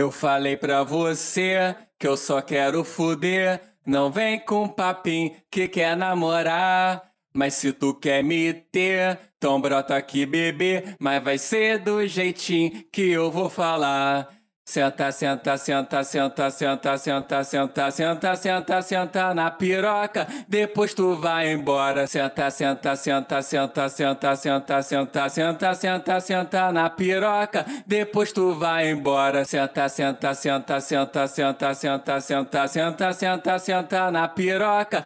Eu falei pra você que eu só quero fuder. Não vem com papinho que quer namorar. Mas se tu quer me ter, então brota aqui, bebê. Mas vai ser do jeitinho que eu vou falar. Senta, senta, senta, senta, senta, senta, senta, senta, senta, senta na piroca. Depois tu vai embora. Senta, senta, senta, senta, senta, senta, senta, senta, senta, senta na piroca. Depois tu vai embora. Senta, senta, senta, senta, senta, senta, senta, senta, senta, senta na piroca.